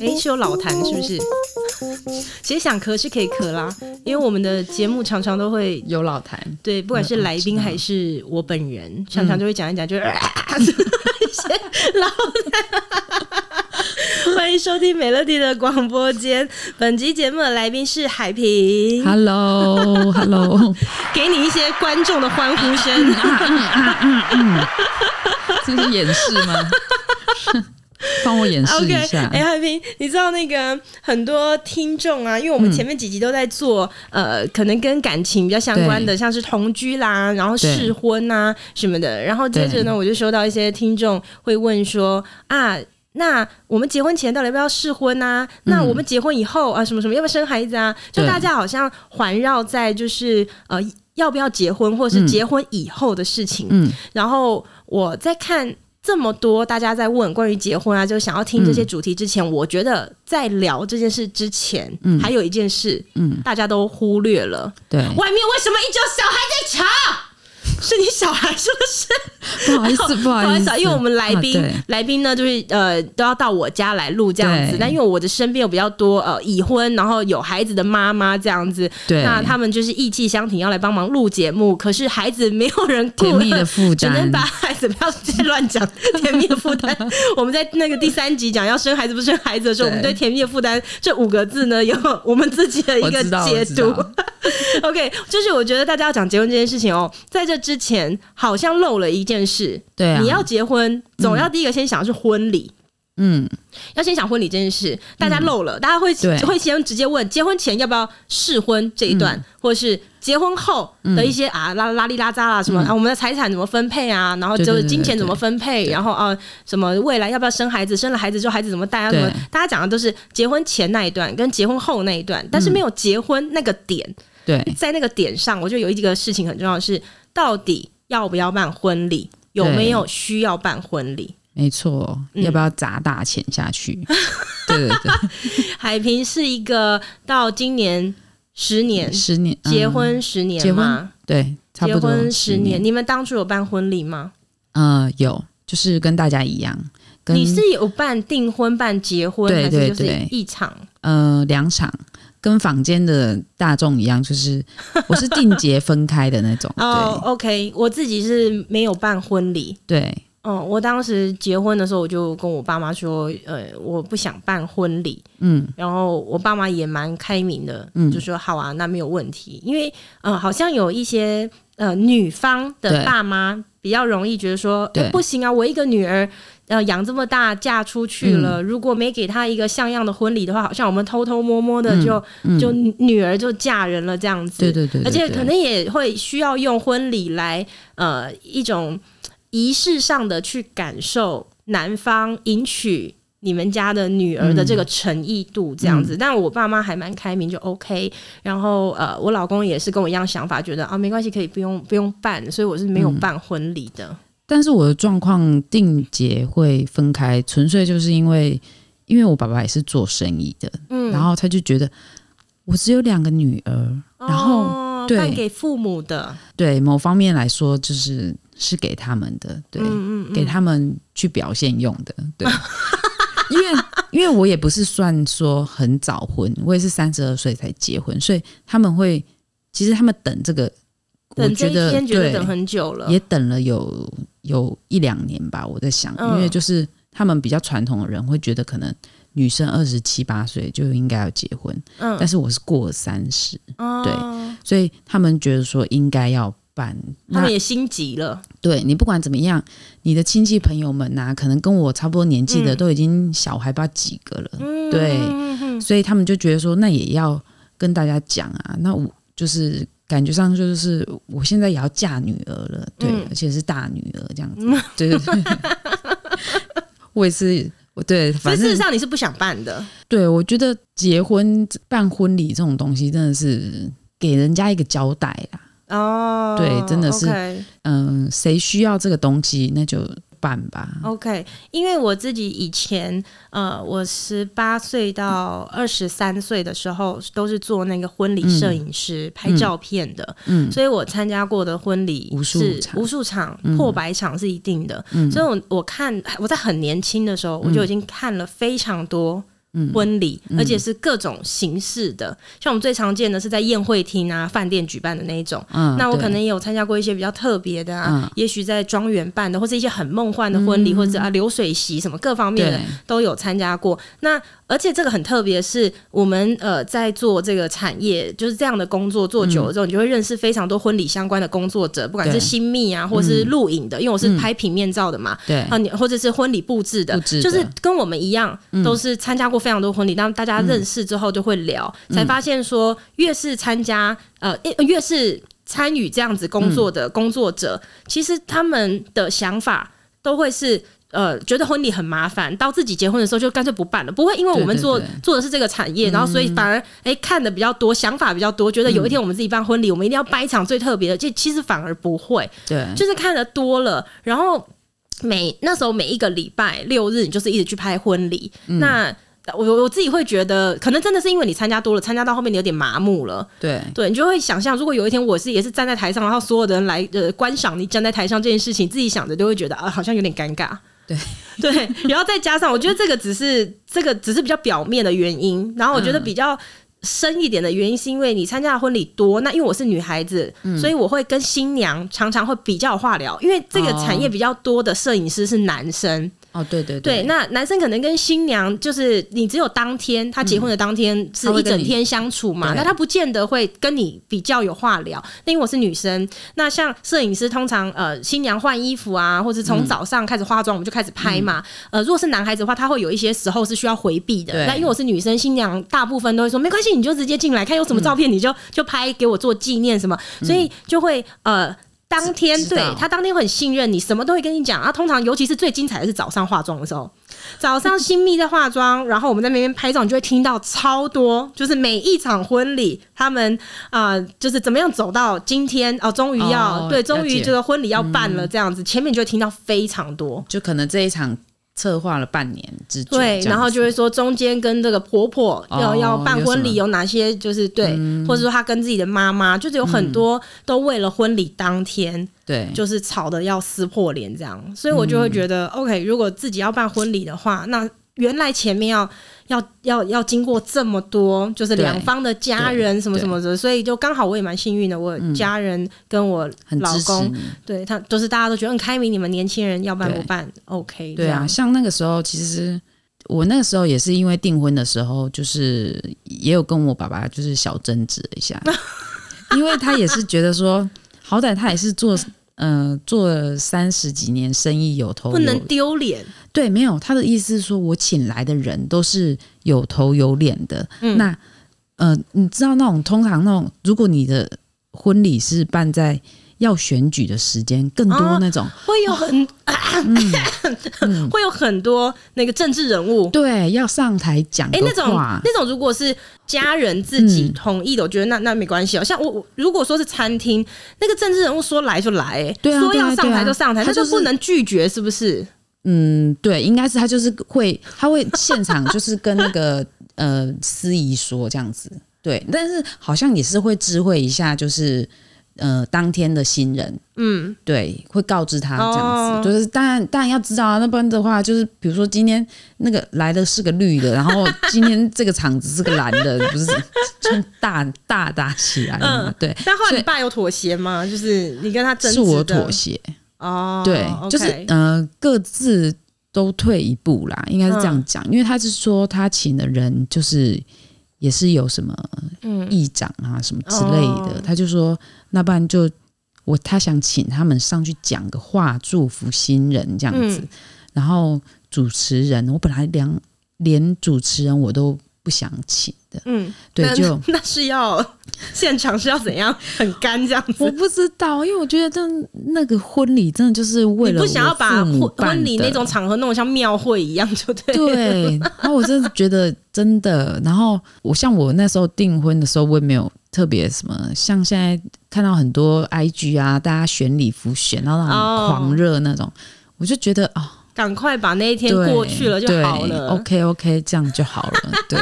哎，是有老痰是不是？其实想咳是可以咳啦，因为我们的节目常常都会有老痰。对，不管是来宾还是我本人，嗯、常常就会讲一讲，就 是、老痰。欢迎收听美乐蒂的广播间。本集节目的来宾是海平。Hello，Hello，给你一些观众的欢呼声。这是演示吗？帮我演示一下。哎、okay. 欸，海平，你知道那个很多听众啊，因为我们前面几集都在做，嗯、呃，可能跟感情比较相关的，像是同居啦，然后试婚啊什么的。然后接着呢，我就收到一些听众会问说啊，那我们结婚前到底要不要试婚啊？那我们结婚以后啊，什么什么要不要生孩子啊？就大家好像环绕在就是呃，要不要结婚，或者是结婚以后的事情。嗯，然后我在看。这么多大家在问关于结婚啊，就想要听这些主题之前，嗯、我觉得在聊这件事之前，嗯、还有一件事，嗯，大家都忽略了，对，外面为什么一直有小孩在吵？是你小孩是不是？不好意思，不好意思，因为我们来宾、啊、来宾呢，就是呃都要到我家来录这样子。那因为我的身边有比较多呃已婚然后有孩子的妈妈这样子，对，那他们就是意气相挺要来帮忙录节目。可是孩子没有人顾，甜蜜的负担，只能把孩子不要再乱讲 甜蜜的负担。我们在那个第三集讲要生孩子不生孩子的时候，我们对甜蜜的负担这五个字呢有我们自己的一个解读。OK，就是我觉得大家要讲结婚这件事情哦，在这。之前好像漏了一件事，对啊，你要结婚，总要第一个先想的是婚礼，嗯，要先想婚礼这件事，大家漏了，嗯、大家会会先直接问结婚前要不要试婚这一段，嗯、或者是结婚后的一些啊拉拉里拉扎啦什么、嗯、啊，我们的财产怎么分配啊，然后就是金钱怎么分配，然后啊什么未来要不要生孩子，生了孩子之后孩子怎么带啊什么，大家讲的都是结婚前那一段跟结婚后那一段，但是没有结婚那个点，对，在那个点上，我觉得有一个事情很重要的是。到底要不要办婚礼？有没有需要办婚礼？没错，要不要砸大钱下去？嗯、对对对，海平是一个到今年十年，十年结婚十年吗？结婚对，差不多结婚十年。你们当初有办婚礼吗？嗯、呃，有，就是跟大家一样。你是有办订婚、办结婚，对对对，还是就是一场？呃，两场。跟坊间的大众一样，就是 我是定结分开的那种。哦、oh,，OK，我自己是没有办婚礼。对，嗯，我当时结婚的时候，我就跟我爸妈说，呃，我不想办婚礼。嗯，然后我爸妈也蛮开明的，嗯，就说好啊，那没有问题。因为，呃，好像有一些呃女方的爸妈比较容易觉得说，不行啊，我一个女儿。呃，养这么大，嫁出去了，嗯，如果没给她一个像样的婚礼的话，好像我们偷偷摸摸的就，就女儿就嫁人了这样子。对对对，对，而且可能也会需要用婚礼来呃一种仪式上的去感受男方迎娶你们家的女儿的这个诚意度这样子。嗯，但我爸妈还蛮开明，就 OK。然后呃，我老公也是跟我一样想法，觉得啊没关系，可以不用不用办，所以我是没有办婚礼的。嗯但是我的状况定结会分开，纯粹就是因为，因为我爸爸也是做生意的，嗯，然后他就觉得我只有两个女儿，哦、然后对，给父母的，对某方面来说就是是给他们的，对，嗯嗯嗯。给他们去表现用的，对，因为因为我也不是算说很早婚，我也是三十二岁才结婚，所以他们会其实他们等这个。等这一天觉得等很久了，也等了有有一两年吧。我在想，因为就是他们比较传统的人会觉得，可能女生二十七八岁就应该要结婚，嗯，但是我是过了三十，对，所以他们觉得说应该要办，他们也心急了。对，你不管怎么样，你的亲戚朋友们呐、啊，可能跟我差不多年纪的都已经小孩不知道几个了，对，所以他们就觉得说，那也要跟大家讲啊，那我就是。感觉上就是我现在也要嫁女儿了，对，嗯、而且是大女儿这样子，对对对。我也是，我对，反正事实上你是不想办的。对，我觉得结婚办婚礼这种东西真的是给人家一个交代啦。哦，对，真的是，嗯谁需要这个东西，那就办吧。OK，因为我自己以前呃，我十八岁到二十三岁的时候都是做那个婚礼摄影师、嗯、拍照片的，嗯，所以我参加过的婚礼是无数场、嗯、破百场是一定的，嗯、所以我我看我在很年轻的时候我就已经看了非常多。婚礼，而且是各种形式的，嗯、像我们最常见的是在宴会厅啊、饭店举办的那一种。嗯、那我可能也有参加过一些比较特别的啊，嗯、也许在庄园办的，或者一些很梦幻的婚礼，嗯、或者啊流水席什么各方面的都有参加过。那而且这个很特别，是我们呃在做这个产业，就是这样的工作做久了之后，嗯、你就会认识非常多婚礼相关的工作者，不管是新密啊，或是录影的，嗯、因为我是拍平面照的嘛，对。啊，你或者是婚礼布置的，置的。就是跟我们一样，嗯、都是参加过非常多婚礼，当大家认识之后就会聊，嗯、才发现说越是参加呃越是参与这样子工作的工作者，嗯、其实他们的想法都会是。呃，觉得婚礼很麻烦，到自己结婚的时候就干脆不办了。不会因为我们做做的是这个产业，嗯、然后所以反而哎、欸、看的比较多，想法比较多，觉得有一天我们自己办婚礼，嗯、我们一定要办一场最特别的。这其实反而不会，对，就是看的多了，然后每那时候每一个礼拜六日，你就是一直去拍婚礼，嗯、那。我我自己会觉得，可能真的是因为你参加多了，参加到后面你有点麻木了。对对，你就会想象，如果有一天我是也是站在台上，然后所有的人来呃观赏你站在台上这件事情，自己想着都会觉得啊，好像有点尴尬。对 对，然后再加上，我觉得这个只是这个只是比较表面的原因，然后我觉得比较深一点的原因是因为你参加的婚礼多，那因为我是女孩子，嗯、所以我会跟新娘常常会比较有话聊，因为这个产业比较多的摄影师是男生。哦，对对对，对，那男生可能跟新娘就是你只有当天他结婚的当天是一整天相处嘛，那他不见得会跟你比较有话聊。那因为我是女生，那像摄影师通常呃新娘换衣服啊，或是从早上开始化妆，我们就开始拍嘛。嗯、呃，如果是男孩子的话，他会有一些时候是需要回避的。那因为我是女生，新娘大部分都会说没关系，你就直接进来看有什么照片，你就就拍给我做纪念什么，所以就会呃。当天对他当天很信任你，什么都会跟你讲啊。通常尤其是最精彩的是早上化妆的时候，早上新密在化妆，然后我们在那边拍照，你就会听到超多，就是每一场婚礼他们啊、呃，就是怎么样走到今天哦，终于要、哦、对，终于这个婚礼要办了这样子，嗯、前面就会听到非常多，就可能这一场。策划了半年之久，对，然后就会说中间跟这个婆婆要、哦、要办婚礼有哪些，就是对，嗯、或者说她跟自己的妈妈，就是有很多都为了婚礼当天，对、嗯，就是吵得要撕破脸这样，所以我就会觉得、嗯、，OK，如果自己要办婚礼的话，那原来前面要。要要要经过这么多，就是两方的家人什么什么的，所以就刚好我也蛮幸运的，我家人跟我老公，对他都是大家都觉得很开明，你们年轻人要办不办？OK，对啊，像那个时候，其实我那个时候也是因为订婚的时候，就是也有跟我爸爸就是小争执了一下，因为他也是觉得说，好歹他也是做。嗯、呃，做了三十几年生意，有头有不能丢脸。对，没有他的意思是说，我请来的人都是有头有脸的。嗯、那呃，你知道那种通常那种，如果你的婚礼是办在要选举的时间，更多那种、哦、会有很、会有很多那个政治人物对要上台讲的话。哎，那种那种如果是。家人自己同意的，我觉得那那没关系哦。像我，如果说是餐厅，那个政治人物说来就来，对啊，说要上台就上台，他就不能拒绝，是不是？嗯，对，应该是他就是会，他会现场就是跟那个 呃司仪说这样子，对，但是好像也是会知会一下，就是。呃，当天的新人，嗯，对，会告知他这样子，哦、就是当然，当然要知道啊，那不然的话，就是比如说今天那个来的是个绿的，然后今天这个场子是个蓝的，不是就大大打起来了嘛？嗯、对。但后来你爸有妥协吗？就是你跟他争执，是我妥协哦，对，就是呃，各自都退一步啦，应该是这样讲，嗯、因为他是说他请的人就是。也是有什么议长啊、嗯、什么之类的，哦、他就说，那不然就我他想请他们上去讲个话，祝福新人这样子。嗯、然后主持人，我本来连连主持人我都不想请的，嗯，对，那就那是要现场是要怎样很干这样子？我不知道，因为我觉得真那个婚礼真的就是为了不想要把婚婚礼那种场合弄得像庙会一样，就对。对，然后我真的觉得真的，然后我像我那时候订婚的时候，我也没有特别什么，像现在看到很多 IG 啊，大家选礼服选到那种狂热那种。哦我就觉得哦，赶快把那一天过去了就好了。OK OK，这样就好了。对，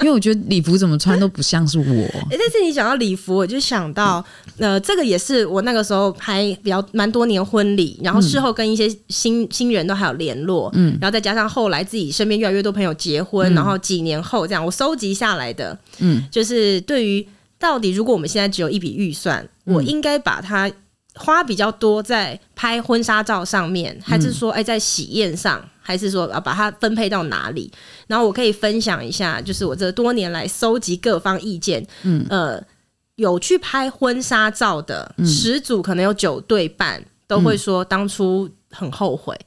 因为我觉得礼服怎么穿都不像是我。哎，但是你讲到礼服，我就想到，呃，这个也是我那个时候拍比较蛮多年婚礼，然后事后跟一些新新人都还有联络，嗯，然后再加上后来自己身边越来越多朋友结婚，嗯、然后几年后这样，我收集下来的，嗯，就是对于到底如果我们现在只有一笔预算，嗯、我应该把它。花比较多在拍婚纱照上面，还是说哎在喜宴上，还是说啊把它分配到哪里？然后我可以分享一下，就是我这多年来搜集各方意见，嗯呃，有去拍婚纱照的十组，可能有九对半都会说当初很后悔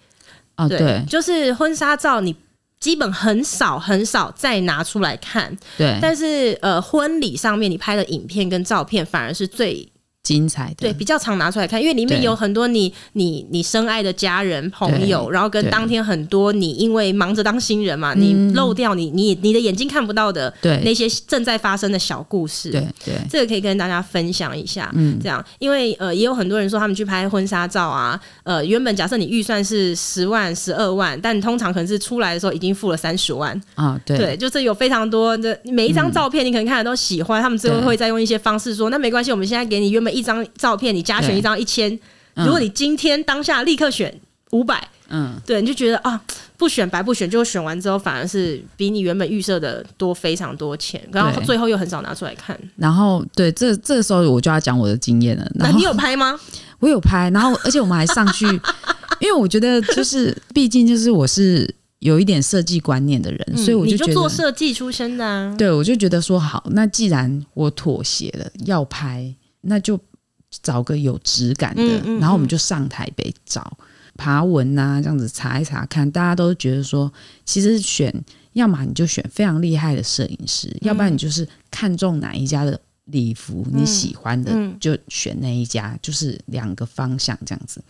啊。对，就是婚纱照你基本很少很少再拿出来看，对。但是呃婚礼上面你拍的影片跟照片反而是最。精彩的，对，比较常拿出来看，因为里面有很多你你你深爱的家人朋友，然后跟当天很多你因为忙着当新人嘛，你漏掉你你你的眼睛看不到的那些正在发生的小故事，对对，这个可以跟大家分享一下，嗯，这样，因为呃也有很多人说他们去拍婚纱照啊，呃原本假设你预算是十万十二万，但通常可能是出来的时候已经付了三十万。啊，对。对，就是有非常多的每一张照片你可能看了都喜欢，他们最后会再用一些方式说，那没关系，我们现在给你原本。一张照片，你加选一张一千，如果你今天当下立刻选五百，嗯，对，你就觉得啊，不选白不选，就选完之后反而是比你原本预设的多非常多钱，然后最后又很少拿出来看。然后对，这这个时候我就要讲我的经验了。那你有拍吗？我有拍，然后而且我们还上去，因为我觉得就是毕竟就是我是有一点设计观念的人，嗯、所以我就觉得你就做设计出身的啊。对，我就觉得说好，那既然我妥协了，要拍。那就找个有质感的，嗯嗯嗯，然后我们就上台北找爬文啊，这样子查一查看，大家都觉得说，其实选要么你就选非常厉害的摄影师，嗯、要不然你就是看中哪一家的礼服你喜欢的，嗯、就选那一家，就是两个方向这样子。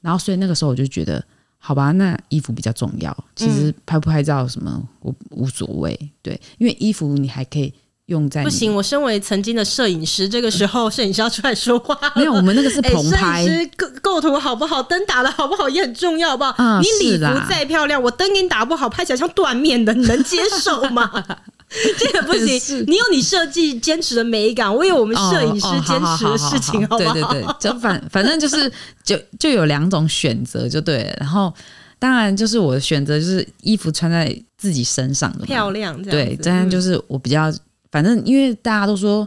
然后所以那个时候我就觉得，好吧，那衣服比较重要，其实拍不拍照什么我无所谓，对，因为衣服你还可以。用在不行，我身为曾经的摄影师，这个时候摄影师要出来说话。没有，我们那个是棚拍。摄影师构构图好不好，灯打的好不好也很重要，好不好？嗯、你礼服再漂亮，我灯给你打不好，拍起来像断面的，你能接受吗？这个不行。你有你设计坚持的美感，我有我们摄影师坚持的事情，好不好？对对对，就反反正就是就就有两种选择就对了。然后当然就是我的选择就是衣服穿在自己身上的漂亮，对，这样就是我比较。反正因为大家都说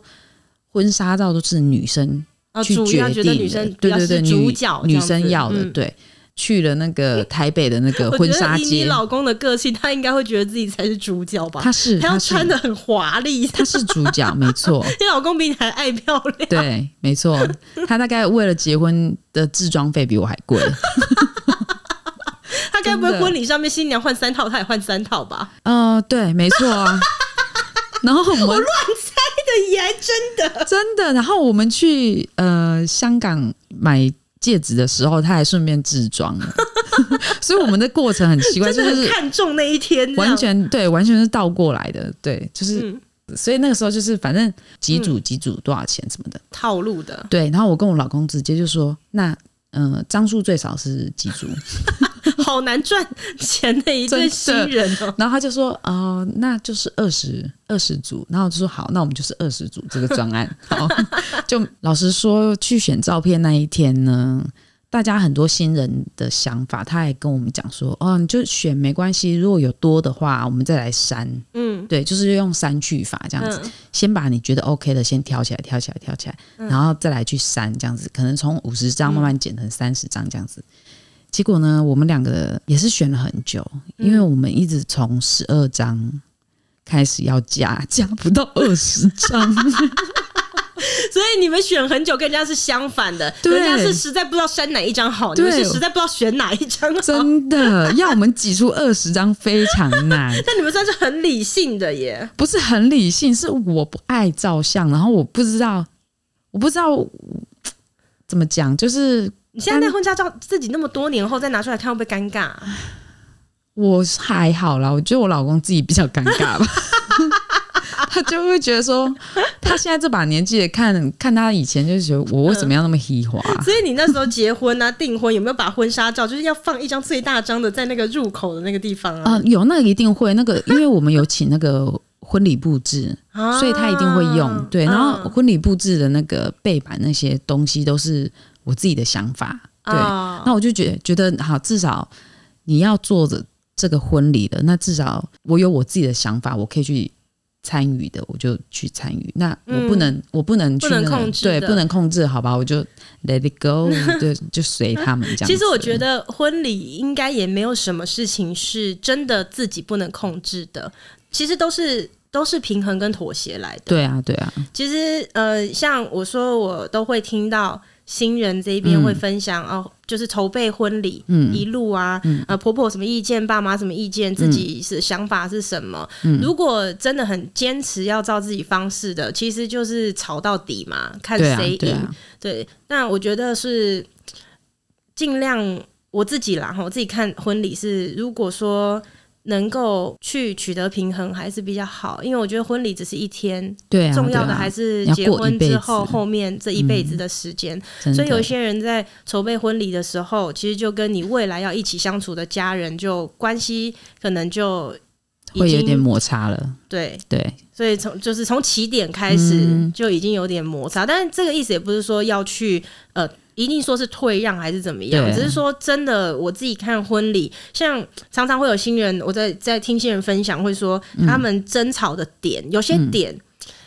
婚纱照都是女生去决定的，女生对对对，主角女生要的，对。去了那个台北的那个婚纱街，你老公的个性，他应该会觉得自己才是主角吧？他是，他要穿的很华丽，他是主角，没错。你老公比你还爱漂亮，对，没错。他大概为了结婚的置装费比我还贵。他该不会婚礼上面新娘换三套，他也换三套吧？嗯，对，没错啊。然后我们乱猜的耶真的真的。然后我们去呃香港买戒指的时候，他还顺便置装了，所以我们的过程很奇怪，就是看中那一天，完全对，完全是倒过来的，对，就是、嗯、所以那个时候就是反正几组几组多少钱什么的套路的，对。然后我跟我老公直接就说，那嗯、呃、张数最少是几组。好难赚钱的一对新人哦，然后他就说：“哦、呃，那就是二十二十组。”然后我就说：“好，那我们就是二十组这个专案。”好，就老实说，去选照片那一天呢，大家很多新人的想法，他还跟我们讲说：“哦，你就选没关系，如果有多的话，我们再来删。”嗯，对，就是用删去法这样子，嗯、先把你觉得 OK 的先挑起来，挑起来，挑起来，然后再来去删这样子，可能从五十张慢慢减成三十张这样子。结果呢，我们两个也是选了很久，因为我们一直从十二张开始要加，加不到二十张，所以你们选很久，跟人家是相反的，对人家是实在不知道删哪一张好，对你们是实在不知道选哪一张好，真的要我们挤出二十张非常难。但你们算是很理性的耶，不是很理性，是我不爱照相，然后我不知道，我不知道怎么讲，就是。你现在那婚纱照，自己那么多年后再拿出来看，会不会尴尬啊？我还好啦，我觉得我老公自己比较尴尬吧。他就会觉得说，他现在这把年纪看看他以前就是觉得我为什么要那么虚华、嗯？所以你那时候结婚啊订婚有没有把婚纱照就是要放一张最大张的在那个入口的那个地方啊？啊、呃，有那个一定会那个，因为我们有请那个婚礼布置，所以他一定会用。对，然后婚礼布置的那个背板那些东西都是我自己的想法。对，那我就觉得觉得好，至少你要做着。这个婚礼的，那至少我有我自己的想法，我可以去参与的，我就去参与。那我不能，嗯、我不能去、那个、不能控制，对，不能控制，好吧，我就 let it go，就就随他们这样。其实我觉得婚礼应该也没有什么事情是真的自己不能控制的，其实都是都是平衡跟妥协来的。对啊，对啊。其实呃，像我说，我都会听到。新人这一边会分享、嗯、哦，就是筹备婚礼、嗯、一路啊，嗯、呃，婆婆什么意见，爸妈什么意见，自己是想法是什么？嗯、如果真的很坚持要照自己方式的，其实就是吵到底嘛，看谁赢。对，啊对，啊、对，那我觉得是尽量我自己啦，我自己看婚礼是，如果说。能够去取得平衡还是比较好，因为我觉得婚礼只是一天，对啊，重要的还是结婚之后后面这一辈子的时间。嗯，所以有一些人在筹备婚礼的时候，其实就跟你未来要一起相处的家人，就关系可能就会有点摩擦了。对对，所以从就是从起点开始就已经有点摩擦，嗯，但是这个意思也不是说要去呃。一定说是退让还是怎么样？只是说真的，我自己看婚礼，像常常会有新人，我在在听新人分享，会说他们争吵的点，嗯、有些点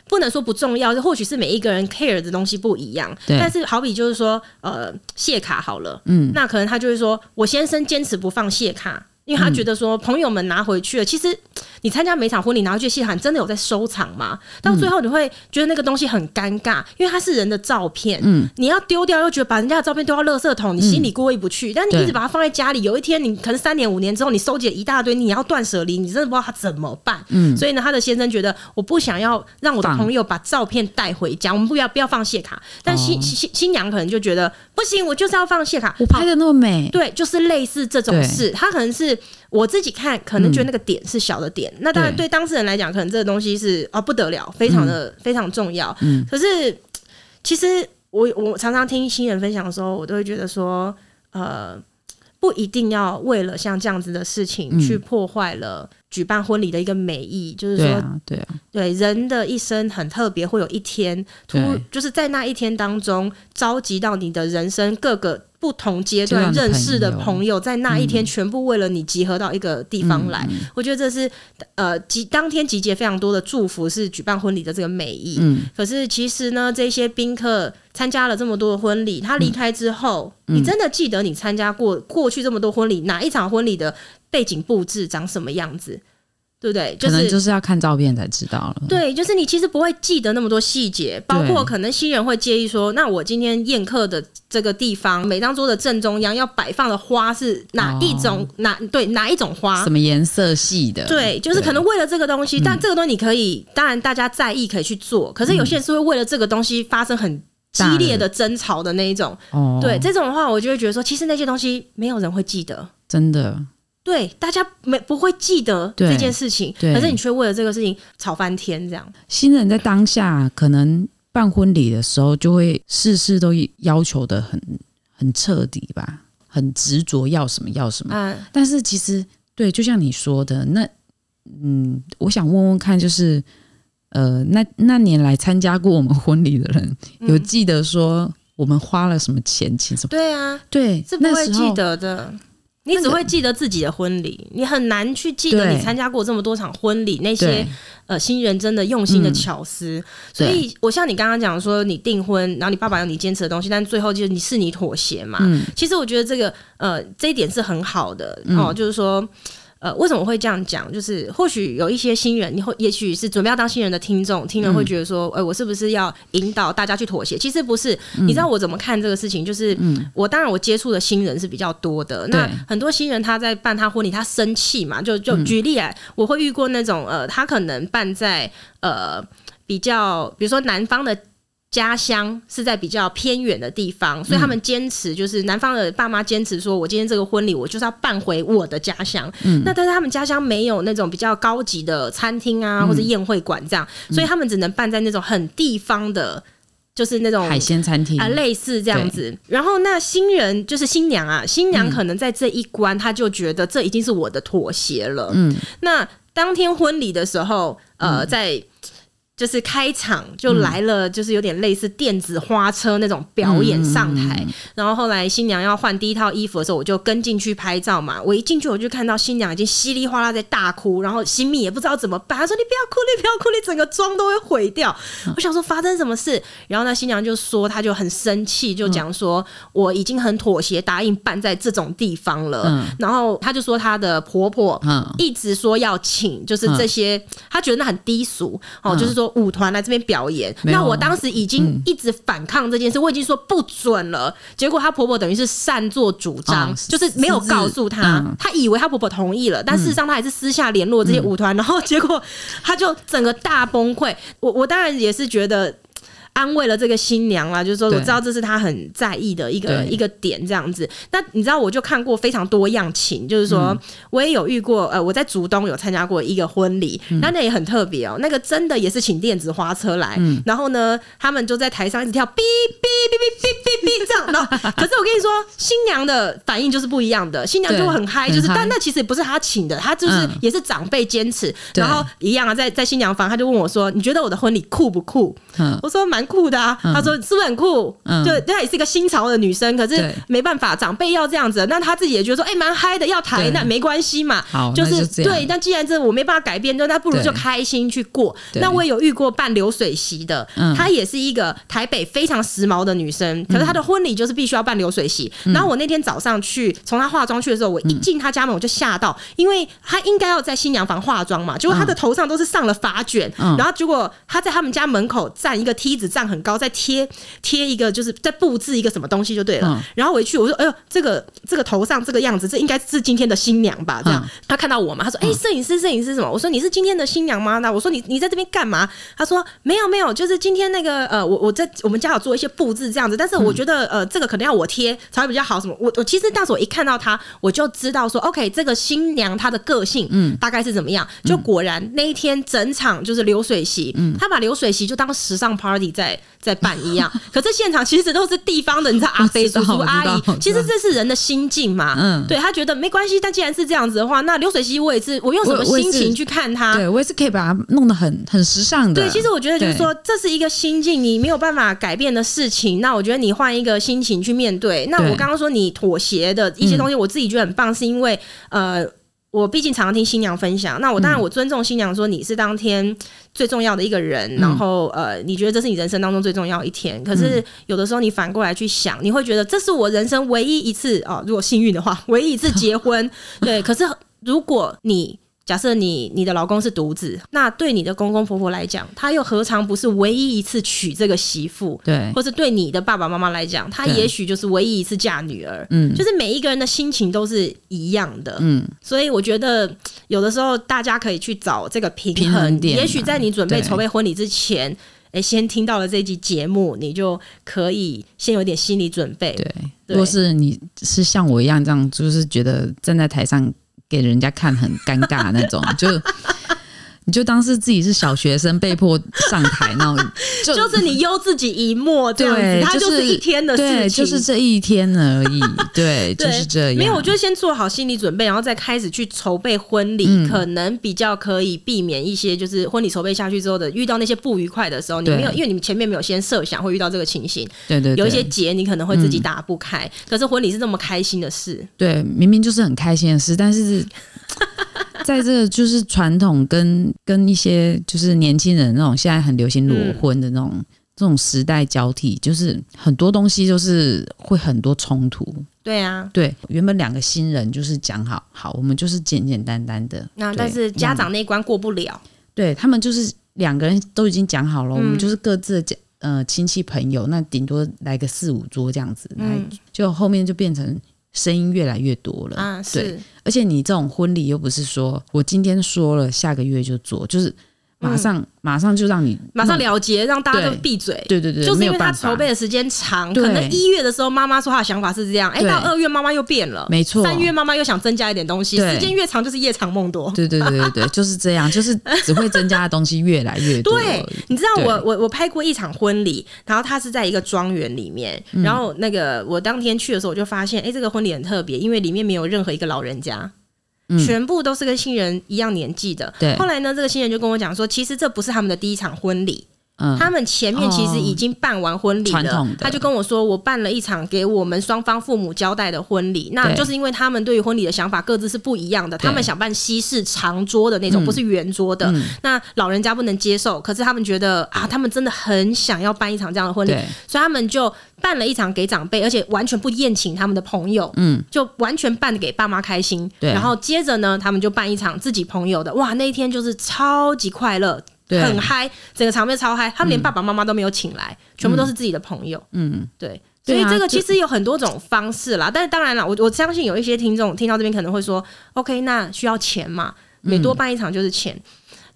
不能说不重要，或许是每一个人 care 的东西不一样。但是好比就是说，呃，谢卡好了，嗯，那可能他就会说，我先生坚持不放谢卡，因为他觉得说朋友们拿回去了，其实。你参加每场婚礼，拿回去谢卡真的有在收藏吗？到最后你会觉得那个东西很尴尬，因为它是人的照片，嗯，你要丢掉又觉得把人家的照片丢到垃圾桶，你心里过意不去。嗯、但你一直把它放在家里，有一天你可能三年五年之后，你收集了一大堆，你要断舍离，你真的不知道他怎么办。嗯，所以呢，他的先生觉得我不想要让我的朋友把照片带回家，我们不要不要放谢卡。但新新新娘可能就觉得不行，我就是要放谢卡，我拍的那么美，对，就是类似这种事，他可能是。我自己看，可能觉得那个点是小的点，嗯、那当然对。当事人来讲，可能这个东西是啊、哦、不得了，非常的、嗯、非常重要。嗯，可是其实我我常常听新人分享的时候，我都会觉得说，呃，不一定要为了像这样子的事情去破坏了举办婚礼的一个美意，嗯、就是说，对啊，对啊，对人的一生很特别，会有一天突就是在那一天当中召集到你的人生各个。不同阶段认识的朋友，在那一天全部为了你集合到一个地方来，嗯、我觉得这是呃集当天集结非常多的祝福，是举办婚礼的这个美意。嗯，可是其实呢，这些宾客参加了这么多的婚礼，他离开之后，嗯、你真的记得你参加过过去这么多婚礼，哪一场婚礼的背景布置长什么样子？对不对？就是、可能就是要看照片才知道了。对，就是你其实不会记得那么多细节，包括可能新人会介意说，那我今天宴客的这个地方，每张桌的正中央要摆放的花是哪一种？哦、哪对哪一种花？什么颜色系的？对，就是可能为了这个东西，但这个东西你可以，当然大家在意可以去做，可是有些人是会为了这个东西发生很激烈的争吵的那一种。哦，对，这种的话，我就会觉得说，其实那些东西没有人会记得，真的。对，大家没不会记得这件事情，可是你却为了这个事情吵翻天，这样。新人在当下可能办婚礼的时候，就会事事都要求的很很彻底吧，很执着要什么要什么。嗯，但是其实对，就像你说的，那嗯，我想问问看，就是呃，那那年来参加过我们婚礼的人，有记得说我们花了什么钱，请什么？对啊，对，是不会记得的。你只会记得自己的婚礼，你很难去记得你参加过这么多场婚礼那些呃新人真的用心的巧思。嗯、所以，我像你刚刚讲说，你订婚，然后你爸爸有你坚持的东西，但最后就是你是你妥协嘛。嗯、其实我觉得这个呃这一点是很好的哦，嗯、就是说。呃，为什么会这样讲？就是或许有一些新人，你会也许是准备要当新人的听众，听了会觉得说，哎、嗯欸，我是不是要引导大家去妥协？其实不是。嗯、你知道我怎么看这个事情？就是，我当然我接触的新人是比较多的。嗯、那很多新人他在办他婚礼，他生气嘛，就就举例来，我会遇过那种呃，他可能办在呃比较，比如说男方的家乡是在比较偏远的地方，所以他们坚持就是男方的爸妈坚持说，我今天这个婚礼我就是要办回我的家乡。嗯，那但是他们家乡没有那种比较高级的餐厅啊，或者宴会馆这样，所以他们只能办在那种很地方的，就是那种海鲜餐厅啊，类似这样子。然后那新人就是新娘啊，新娘可能在这一关，她就觉得这已经是我的妥协了。嗯，那当天婚礼的时候，呃，在。就是开场就来了，就是有点类似电子花车那种表演上台，嗯、然后后来新娘要换第一套衣服的时候，我就跟进去拍照嘛。我一进去我就看到新娘已经稀里哗啦在大哭，然后新蜜也不知道怎么办，他说：“你不要哭，你不要哭，你整个妆都会毁掉。嗯”我想说发生什么事，然后那新娘就说她就很生气，就讲说我已经很妥协，答应办在这种地方了。嗯、然后她就说她的婆婆一直说要请，就是这些，她觉得那很低俗哦，就是说。舞团来这边表演，那我当时已经一直反抗这件事，我已经说不准了。结果她婆婆等于是擅作主张，就是没有告诉她，她以为她婆婆同意了，但事实上她还是私下联络这些舞团，然后结果她就整个大崩溃。我我当然也是觉得。安慰了这个新娘啊，就是说我知道这是她很在意的一个一个点，这样子。那你知道，我就看过非常多样情，就是说、嗯、我也有遇过，呃，我在竹东有参加过一个婚礼，那、嗯、那也很特别哦。那个真的也是请电子花车来，嗯、然后呢，他们就在台上一直跳哔哔哔哔哔哔哔这样。然后，可是我跟你说，新娘的反应就是不一样的，新娘就会很嗨，就是但那其实也不是她请的，她就是也是长辈坚持，嗯、然后一样啊，在在新娘房，他就问我说：“你觉得我的婚礼酷不酷？”嗯、我说：“蛮。”酷的啊，他说是不是很酷？嗯，对她也是一个新潮的女生，可是没办法，长辈要这样子，那她自己也觉得说，哎，蛮嗨的，要抬那没关系嘛。好，就是对。但既然这我没办法改变，那不如就开心去过。那我也有遇过办流水席的，她也是一个台北非常时髦的女生，可是她的婚礼就是必须要办流水席。然后我那天早上去从她化妆去的时候，我一进她家门我就吓到，因为她应该要在新娘房化妆嘛，结果她的头上都是上了发卷，然后结果她在他们家门口站一个梯子。站很高，再贴贴一个，就是再布置一个什么东西就对了。嗯、然后我一去，我说：“哎呦，这个这个头上这个样子，这应该是今天的新娘吧？”这样，嗯、他看到我嘛，他说：“哎、欸，摄影师，摄影师什么？”我说：“你是今天的新娘吗？”那我说：“你你在这边干嘛？”他说：“没有没有，就是今天那个呃，我我在我们家有做一些布置这样子，但是我觉得呃，这个可能要我贴才会比较好。什么？我我其实当时我一看到他，我就知道说，OK，这个新娘她的个性嗯大概是怎么样。就果然那一天整场就是流水席，嗯，他把流水席就当时尚 party 在。在办一样，可是现场其实都是地方的，你知道阿飞叔叔阿姨，其实这是人的心境嘛。嗯，对他觉得没关系，但既然是这样子的话，那流水席我也是，我用什么心情去看他？对我也是可以把它弄得很很时尚的。对，其实我觉得就是说，这是一个心境，你没有办法改变的事情。那我觉得你换一个心情去面对。那我刚刚说你妥协的一些东西，我自己觉得很棒，是因为呃。我毕竟常常听新娘分享，那我当然我尊重新娘说你是当天最重要的一个人，嗯、然后呃，你觉得这是你人生当中最重要的一天。可是有的时候你反过来去想，你会觉得这是我人生唯一一次哦，如果幸运的话，唯一一次结婚。对，可是如果你。假设你你的老公是独子，那对你的公公婆婆来讲，他又何尝不是唯一一次娶这个媳妇？对，或是对你的爸爸妈妈来讲，他也许就是唯一一次嫁女儿。嗯，就是每一个人的心情都是一样的。嗯，所以我觉得有的时候大家可以去找这个平衡，平衡点。也许在你准备筹备婚礼之前，哎，先听到了这集节目，你就可以先有点心理准备。对，对，如果是你是像我一样这样，就是觉得站在台上。给人家看很尴尬那种，就。你就当是自己是小学生被迫上台那种，就就是你悠自己一默这样子，对，它就是一天的事情，对，就是这一天而已，对，就是这样。没有，我就先做好心理准备，然后再开始去筹备婚礼，嗯、可能比较可以避免一些，就是婚礼筹备下去之后的遇到那些不愉快的时候，你没有，因为你们前面没有先设想会遇到这个情形，对，对对，有一些结你可能会自己打不开，嗯、可是婚礼是这么开心的事，对，明明就是很开心的事，但是。在这个就是传统跟跟一些就是年轻人那种现在很流行裸婚的那种、嗯、这种时代交替，就是很多东西就是会很多冲突。对啊，对，原本两个新人就是讲好好，我们就是简简单单的。那但是家长那关过不了。对，他们就是两个人都已经讲好了，嗯、我们就是各自的家呃亲戚朋友，那顶多来个四五桌这样子，来、嗯、就后面就变成。声音越来越多了。对，而且你这种婚礼又不是说我今天说了，下个月就做，就是马上马上就让你马上了结，让大家都闭嘴。对对对，就是因为他筹备的时间长，可能一月的时候妈妈说她的想法是这样，哎，到二月妈妈又变了，没错，三月妈妈又想增加一点东西，时间越长就是夜长梦多。对对对对对，就是这样，就是只会增加的东西越来越多。对，你知道我我我拍过一场婚礼，然后他是在一个庄园里面，然后那个我当天去的时候我就发现，哎，这个婚礼很特别，因为里面没有任何一个老人家。全部都是跟新人一样年纪的。对。后来呢，这个新人就跟我讲说，其实这不是他们的第一场婚礼。嗯。他们前面其实已经办完婚礼了。他就跟我说，我办了一场给我们双方父母交代的婚礼。那就是因为他们对于婚礼的想法各自是不一样的。他们想办西式长桌的那种，不是圆桌的。那老人家不能接受，可是他们觉得啊，他们真的很想要办一场这样的婚礼，所以他们就。办了一场给长辈，而且完全不宴请他们的朋友，嗯，就完全办给爸妈开心。对，然后接着呢，他们就办一场自己朋友的，哇，那一天就是超级快乐，对很嗨，整个场面超嗨。他们连爸爸妈妈都没有请来，嗯、全部都是自己的朋友。嗯，对，所以这个其实有很多种方式啦。但是当然了，我我相信有一些听众听到这边可能会说，OK，那需要钱嘛？每多办一场就是钱。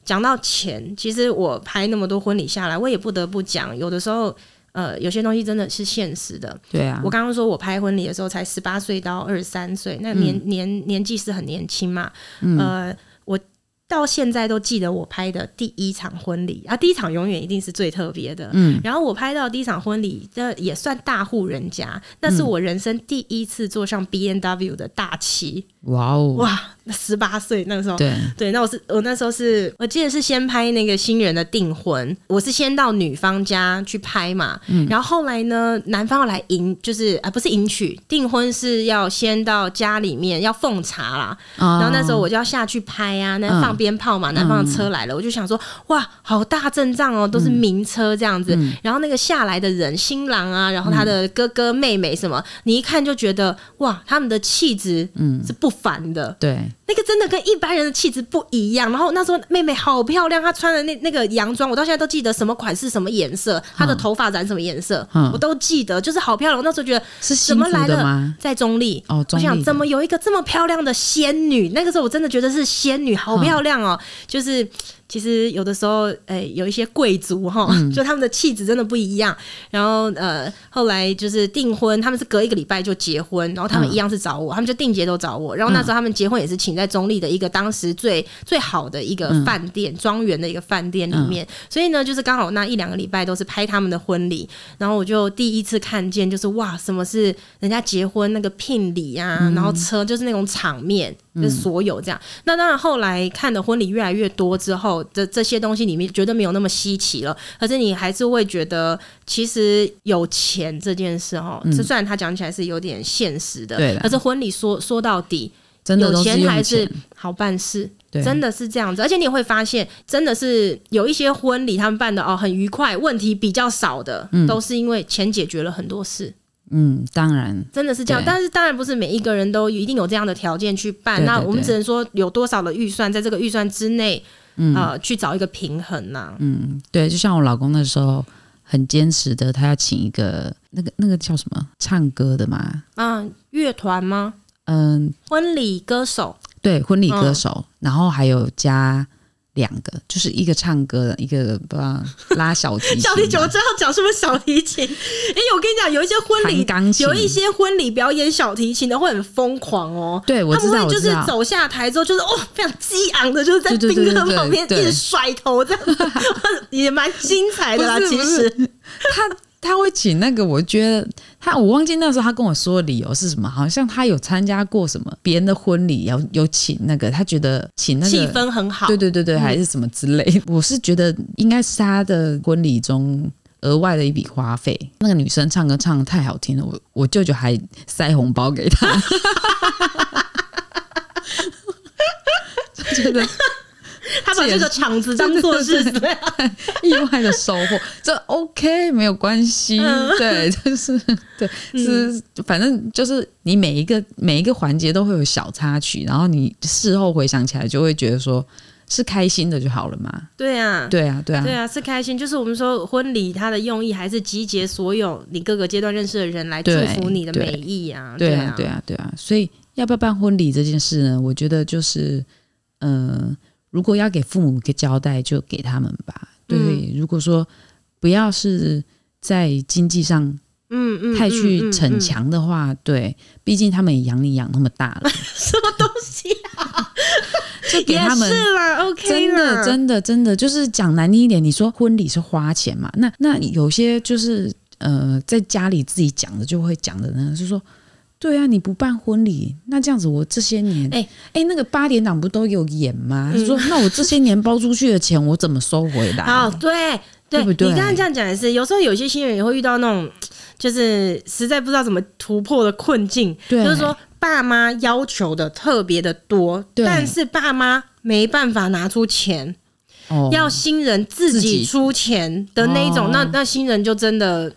讲、嗯、到钱，其实我拍那么多婚礼下来，我也不得不讲，有的时候。呃，有些东西真的是现实的。对啊，我刚刚说我拍婚礼的时候才十八岁到二十三岁，那年、嗯、年年纪是很年轻嘛。嗯、到现在都记得我拍的第一场婚礼啊，第一场永远一定是最特别的。嗯，然后我拍到第一场婚礼，这也算大户人家，那是我人生第一次坐上 B N W 的大旗。哇哦，哇！十八岁那个时候，对。对，那我是我那时候是我记得是先拍那个新人的订婚，我是先到女方家去拍嘛，嗯，然后后来呢，男方要来迎，就是啊不是迎娶，订婚是要先到家里面要奉茶啦，哦、然后那时候我就要下去拍啊，那放鞭炮嘛，嗯、男方的车来了，我就想说哇，好大阵仗哦，都是名车这样子，嗯、然后那个下来的人，新郎啊，然后他的哥哥妹妹什么，嗯、你一看就觉得哇，他们的气质嗯。是不烦的，对。那个真的跟一般人的气质不一样。然后那时候妹妹好漂亮，她穿的那那个洋装，我到现在都记得什么款式、什么颜色，她的头发染什么颜色，嗯、我都记得，就是好漂亮。我那时候觉得是怎么来的？在中立哦，中坜。我想怎么有一个这么漂亮的仙女？那个时候我真的觉得是仙女，好漂亮哦，嗯、就是。其实有的时候，哎、欸，有一些贵族哈，嗯、就他们的气质真的不一样。然后呃，后来就是订婚，他们是隔一个礼拜就结婚，然后他们一样是找我，嗯、他们就定结都找我。然后那时候他们结婚也是请在中立的一个当时最最好的一个饭店庄园、嗯、的一个饭店里面。嗯、所以呢，就是刚好那一两个礼拜都是拍他们的婚礼。然后我就第一次看见，就是哇，什么是人家结婚那个聘礼啊，嗯、然后车就是那种场面。就是所有这样，那当然后来看的婚礼越来越多之后，这这些东西里面觉得没有那么稀奇了。可是你还是会觉得，其实有钱这件事哈，这虽然他讲起来是有点现实的，对。可是婚礼说说到底，真的有钱还是好办事，真的是这样子。而且你会发现，真的是有一些婚礼他们办的哦很愉快，问题比较少的，都是因为钱解决了很多事。嗯，当然，真的是这样，但是当然不是每一个人都一定有这样的条件去办。那我们只能说有多少的预算，在这个预算之内，嗯、呃，去找一个平衡呐、啊。嗯，对，就像我老公那时候很坚持的，他要请一个那个那个叫什么唱歌的嘛？嗯，乐团吗？嗯，婚礼歌手。对，婚礼歌手，嗯、然后还有加。两个就是一个唱歌的，一个不知道拉小提琴。小提琴我知道讲是不是小提琴？哎、欸，我跟你讲，有一些婚礼，有一些婚礼表演小提琴的会很疯狂哦。对，我知道，他们会就是走下台之后，就是哦非常激昂的，就是在宾客旁边一直甩头这样，也蛮精彩的啦。其实他。他会请那个，我觉得他，我忘记那时候他跟我说的理由是什么，好像他有参加过什么别人的婚礼，有有请那个，他觉得请那个气氛很好，对对对对，还是什么之类。嗯、我是觉得应该是他的婚礼中额外的一笔花费。那个女生唱歌唱得太好听了，我我舅舅还塞红包给他，就觉得。他把这个场子当做是意外的收获，这 OK 没有关系，对，就是对，是反正就是你每一个每一个环节都会有小插曲，然后你事后回想起来就会觉得说是开心的就好了嘛。对啊，对啊，对啊，对啊，是开心。就是我们说婚礼它的用意还是集结所有你各个阶段认识的人来祝福你的美意啊。对啊，对啊，对啊。所以要不要办婚礼这件事呢？我觉得就是嗯。呃如果要给父母一个交代，就给他们吧。对，嗯、如果说不要是在经济上，嗯嗯，太去逞强的话，对，毕竟他们也养你养那么大了，什么东西啊？就给他们是啦，OK，真的真的真的，就是讲难听一点，你说婚礼是花钱嘛？那那有些就是呃，在家里自己讲的就会讲的呢，就是说。对啊，你不办婚礼，那这样子我这些年，哎哎、欸，那个八点档不都有演吗？他、嗯、说，那我这些年包出去的钱，我怎么收回来？好，对对，对对？你刚刚这样讲也是，有时候有些新人也会遇到那种，就是实在不知道怎么突破的困境。对，就是说爸妈要求的特别的多，但是爸妈没办法拿出钱，哦、要新人自己出钱的那一种，哦、那那新人就真的。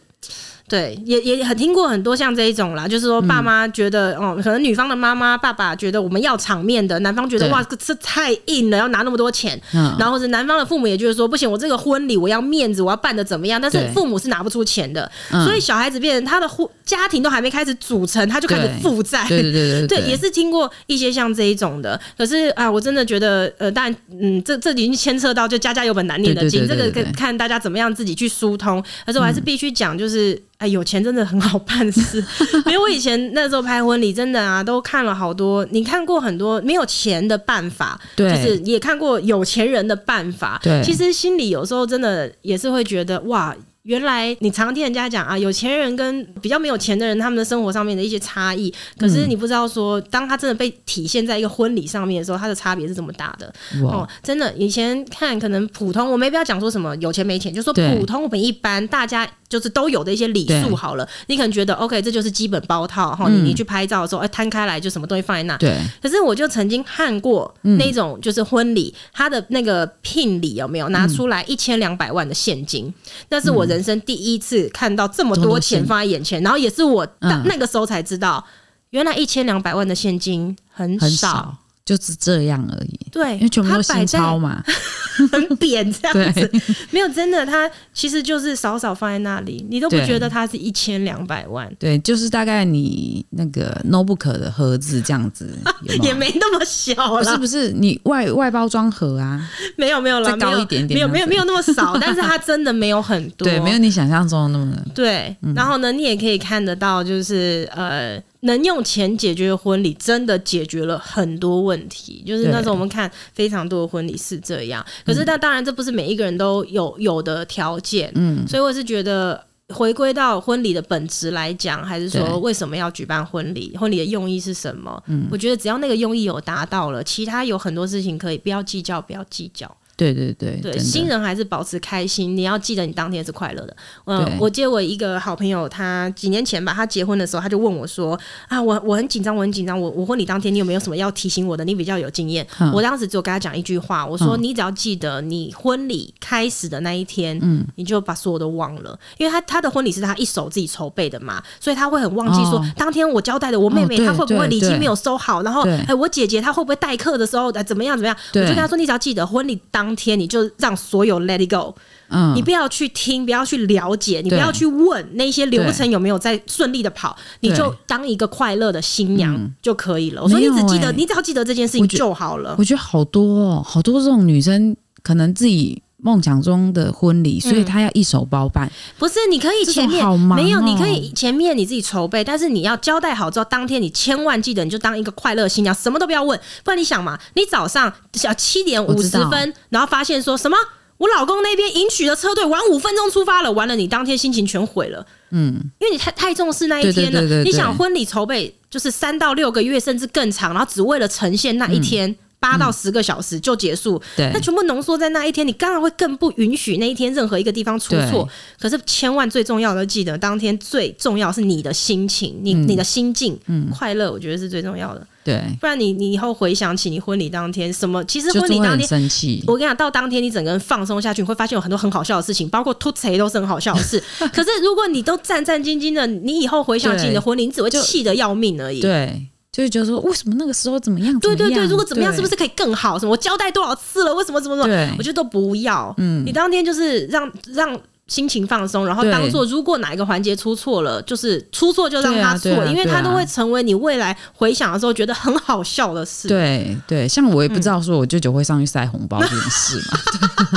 对，也也很听过很多像这一种啦，就是说爸妈觉得，嗯、哦，可能女方的妈妈、爸爸觉得我们要场面的，男方觉得哇，这太硬了，要拿那么多钱，嗯、然后是男方的父母也就是说，不行，我这个婚礼我要面子，我要办的怎么样？但是父母是拿不出钱的，所以小孩子变成他的婚家庭都还没开始组成，他就开始负债。对对对对，对，也是听过一些像这一种的。可是啊，我真的觉得，呃，当然，嗯，这这已经牵扯到就家家有本难念的经，这个跟看大家怎么样自己去疏通。可是我还是必须讲，就是。嗯哎，有钱真的很好办事。因为我以前那时候拍婚礼，真的啊，都看了好多。你看过很多没有钱的办法，对，就是也看过有钱人的办法。对，其实心里有时候真的也是会觉得哇。原来你常听人家讲啊，有钱人跟比较没有钱的人，他们的生活上面的一些差异。可是你不知道说，当他真的被体现在一个婚礼上面的时候，他的差别是这么大的。哦，真的，以前看可能普通，我没必要讲说什么有钱没钱，就说普通我们一般大家就是都有的一些礼数好了。你可能觉得 OK，这就是基本包套哈。你你去拍照的时候，哎，摊开来就什么东西放在那。对。可是我就曾经看过那种就是婚礼，他的那个聘礼有没有拿出来一千两百万的现金？那是我人。人生第一次看到这么多钱放在眼前，然后也是我那个时候才知道，原来一千两百万的现金很少。就是这样而已，对，因为全部都新钞嘛，很扁这样子，没有真的，它其实就是少少放在那里，你都不觉得它是一千两百万，对，就是大概你那个 notebook 的盒子这样子，有有？也没那么小了，是不是？你外外包装盒啊，没有没有了，再高一点点，没有没有没有那么少，但是它真的没有很多，对，没有你想象中的那么。对。嗯、然后呢，你也可以看得到，就是呃。能用钱解决的婚礼，真的解决了很多问题。就是那时候我们看非常多的婚礼是这样，可是那当然这不是每一个人都有有的条件。嗯，所以我是觉得回归到婚礼的本质来讲，还是说为什么要举办婚礼？婚礼的用意是什么？嗯，我觉得只要那个用意有达到了，其他有很多事情可以不要计较，不要计较。对对对对，新人还是保持开心。你要记得，你当天是快乐的。嗯，对我记得我一个好朋友，他几年前吧，他结婚的时候，他就问我说：“啊，我我很紧张，我很紧张。我我婚礼当天，你有没有什么要提醒我的？你比较有经验。嗯”我当时就跟他讲一句话，我说：“你只要记得，你婚礼开始的那一天，嗯，你就把所有都忘了，因为他他的婚礼是他一手自己筹备的嘛，所以他会很忘记说，哦、当天我交代的我妹妹她会不会礼金没有收好，然后哎，我姐姐她会不会待客的时候哎怎么样怎么样？我就跟他说，你只要记得婚礼当天，你就让。所有 let it go，嗯，你不要去听，不要去了解，你不要去问那些流程有没有在顺利的跑，你就当一个快乐的新娘就可以了。嗯我说你只记得，欸、你只要记得这件事情就好了。我觉得好多哦，好多这种女生可能自己梦想中的婚礼，所以他要一手包办。嗯、不是，你可以前面、哦、没有，你可以前面你自己筹备，但是你要交代好之后，当天你千万记得，你就当一个快乐新娘，什么都不要问。不然你想嘛，你早上小七点五十分，然后发现说什么？我老公那边迎娶的车队晚五分钟出发了，完了，你当天心情全毁了。嗯，因为你太太重视那一天了。你想婚礼筹备就是三到六个月，甚至更长，然后只为了呈现那一天。嗯八到十个小时就结束，对，那全部浓缩在那一天，你当然会更不允许那一天任何一个地方出错。可是千万最重要的记得，当天最重要是你的心情，你、嗯、你的心境，嗯，快乐，我觉得是最重要的。对，不然你你以后回想起你婚礼当天什么，其实婚礼当天生气，我跟你讲，到当天你整个人放松下去，你会发现有很多很好笑的事情，包括吐槽都是很好笑的事。可是如果你都战战兢兢的，你以后回想起你的婚礼，你只会气得要命而已。对。就觉得说，为什么那个时候怎么样？对对对，如果怎么样，是不是可以更好？什么我交代多少次了？为什么怎么怎么？我觉得都不要。嗯，你当天就是让让心情放松，然后当做如果哪一个环节出错了，就是出错就让他错，因为他都会成为你未来回想的时候觉得很好笑的事。对对，像我也不知道说我舅舅会上去塞红包这件事嘛，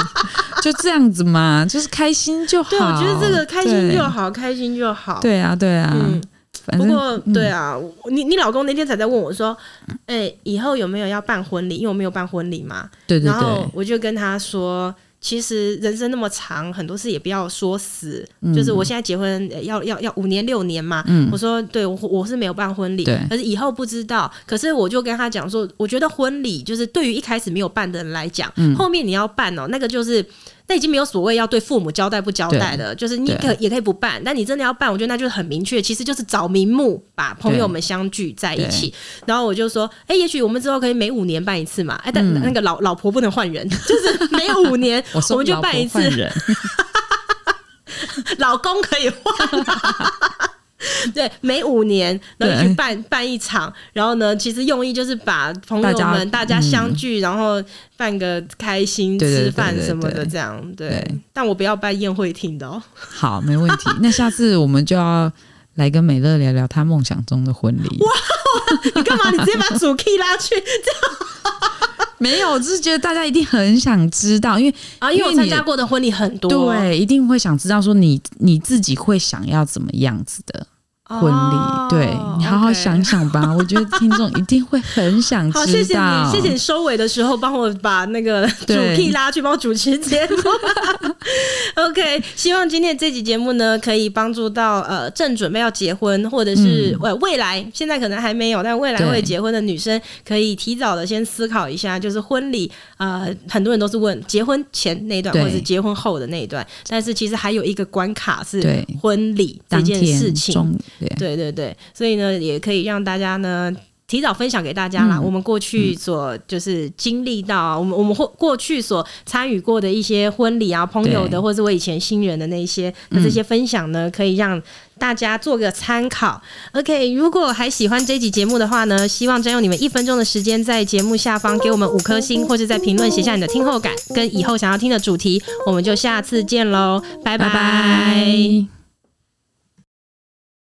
就这样子嘛，就是开心就好。对，我觉得这个开心就好，开心就好。对啊，对啊。嗯，不过对啊，你你老公那天才在问我说，哎，以后有没有要办婚礼？因为我没有办婚礼嘛。对对对。然后我就跟他说。其实人生那么长，很多事也不要说死。嗯、就是我现在结婚要要要五年六年嘛。嗯、我说对，我我是没有办婚礼，对可是以后不知道。可是我就跟他讲说，我觉得婚礼就是对于一开始没有办的人来讲，嗯、后面你要办哦，那个就是。那已经没有所谓要对父母交代不交代的，就是你可也可以不办，但你真的要办，我觉得那就是很明确，其实就是找名目把朋友们相聚在一起。然后我就说，哎、欸，也许我们之后可以每五年办一次嘛，哎、欸，但那个老、嗯、老婆不能换人，就是每五年我们就办一次。老 公可以换。对，每五年然后去办对办一场，然后呢，其实用意就是把朋友们大家相聚，嗯、然后办个开心吃饭什么的，这样对，但我不要办宴会厅的哦。好，没问题。那下次我们就要来跟美乐聊聊她梦想中的婚礼。哇，你干嘛？你直接把主 key 拉去这样？没有，我只是觉得大家一定很想知道，因为啊，因为我参加过的婚礼很多，对，一定会想知道说你你自己会想要怎么样子的。婚礼，哦、对，你好好想想吧。我觉得听众一定会很想知道。好，谢谢你，谢谢你收尾的时候帮我把那个 主 key 拉去帮我主持节目。OK，希望今天这集节目呢，可以帮助到呃正准备要结婚，或者是未未来现在可能还没有，但未来会结婚的女生，可以提早的先思考一下，就是婚礼呃，很多人都是问结婚前那一段，或者是结婚后的那一段，但是其实还有一个关卡是婚礼这件事情。对对对，所以呢，也可以让大家呢提早分享给大家啦。嗯、我们过去所就是经历到，嗯、我们我们或过去所参与过的一些婚礼啊，朋友的，或者我以前新人的那些的这些分享呢，可以让大家做个参考。嗯、OK，如果还喜欢这集节目的话呢，希望占用你们一分钟的时间，在节目下方给我们五颗星，或者在评论写下你的听后感跟以后想要听的主题。我们就下次见喽，拜拜。拜拜。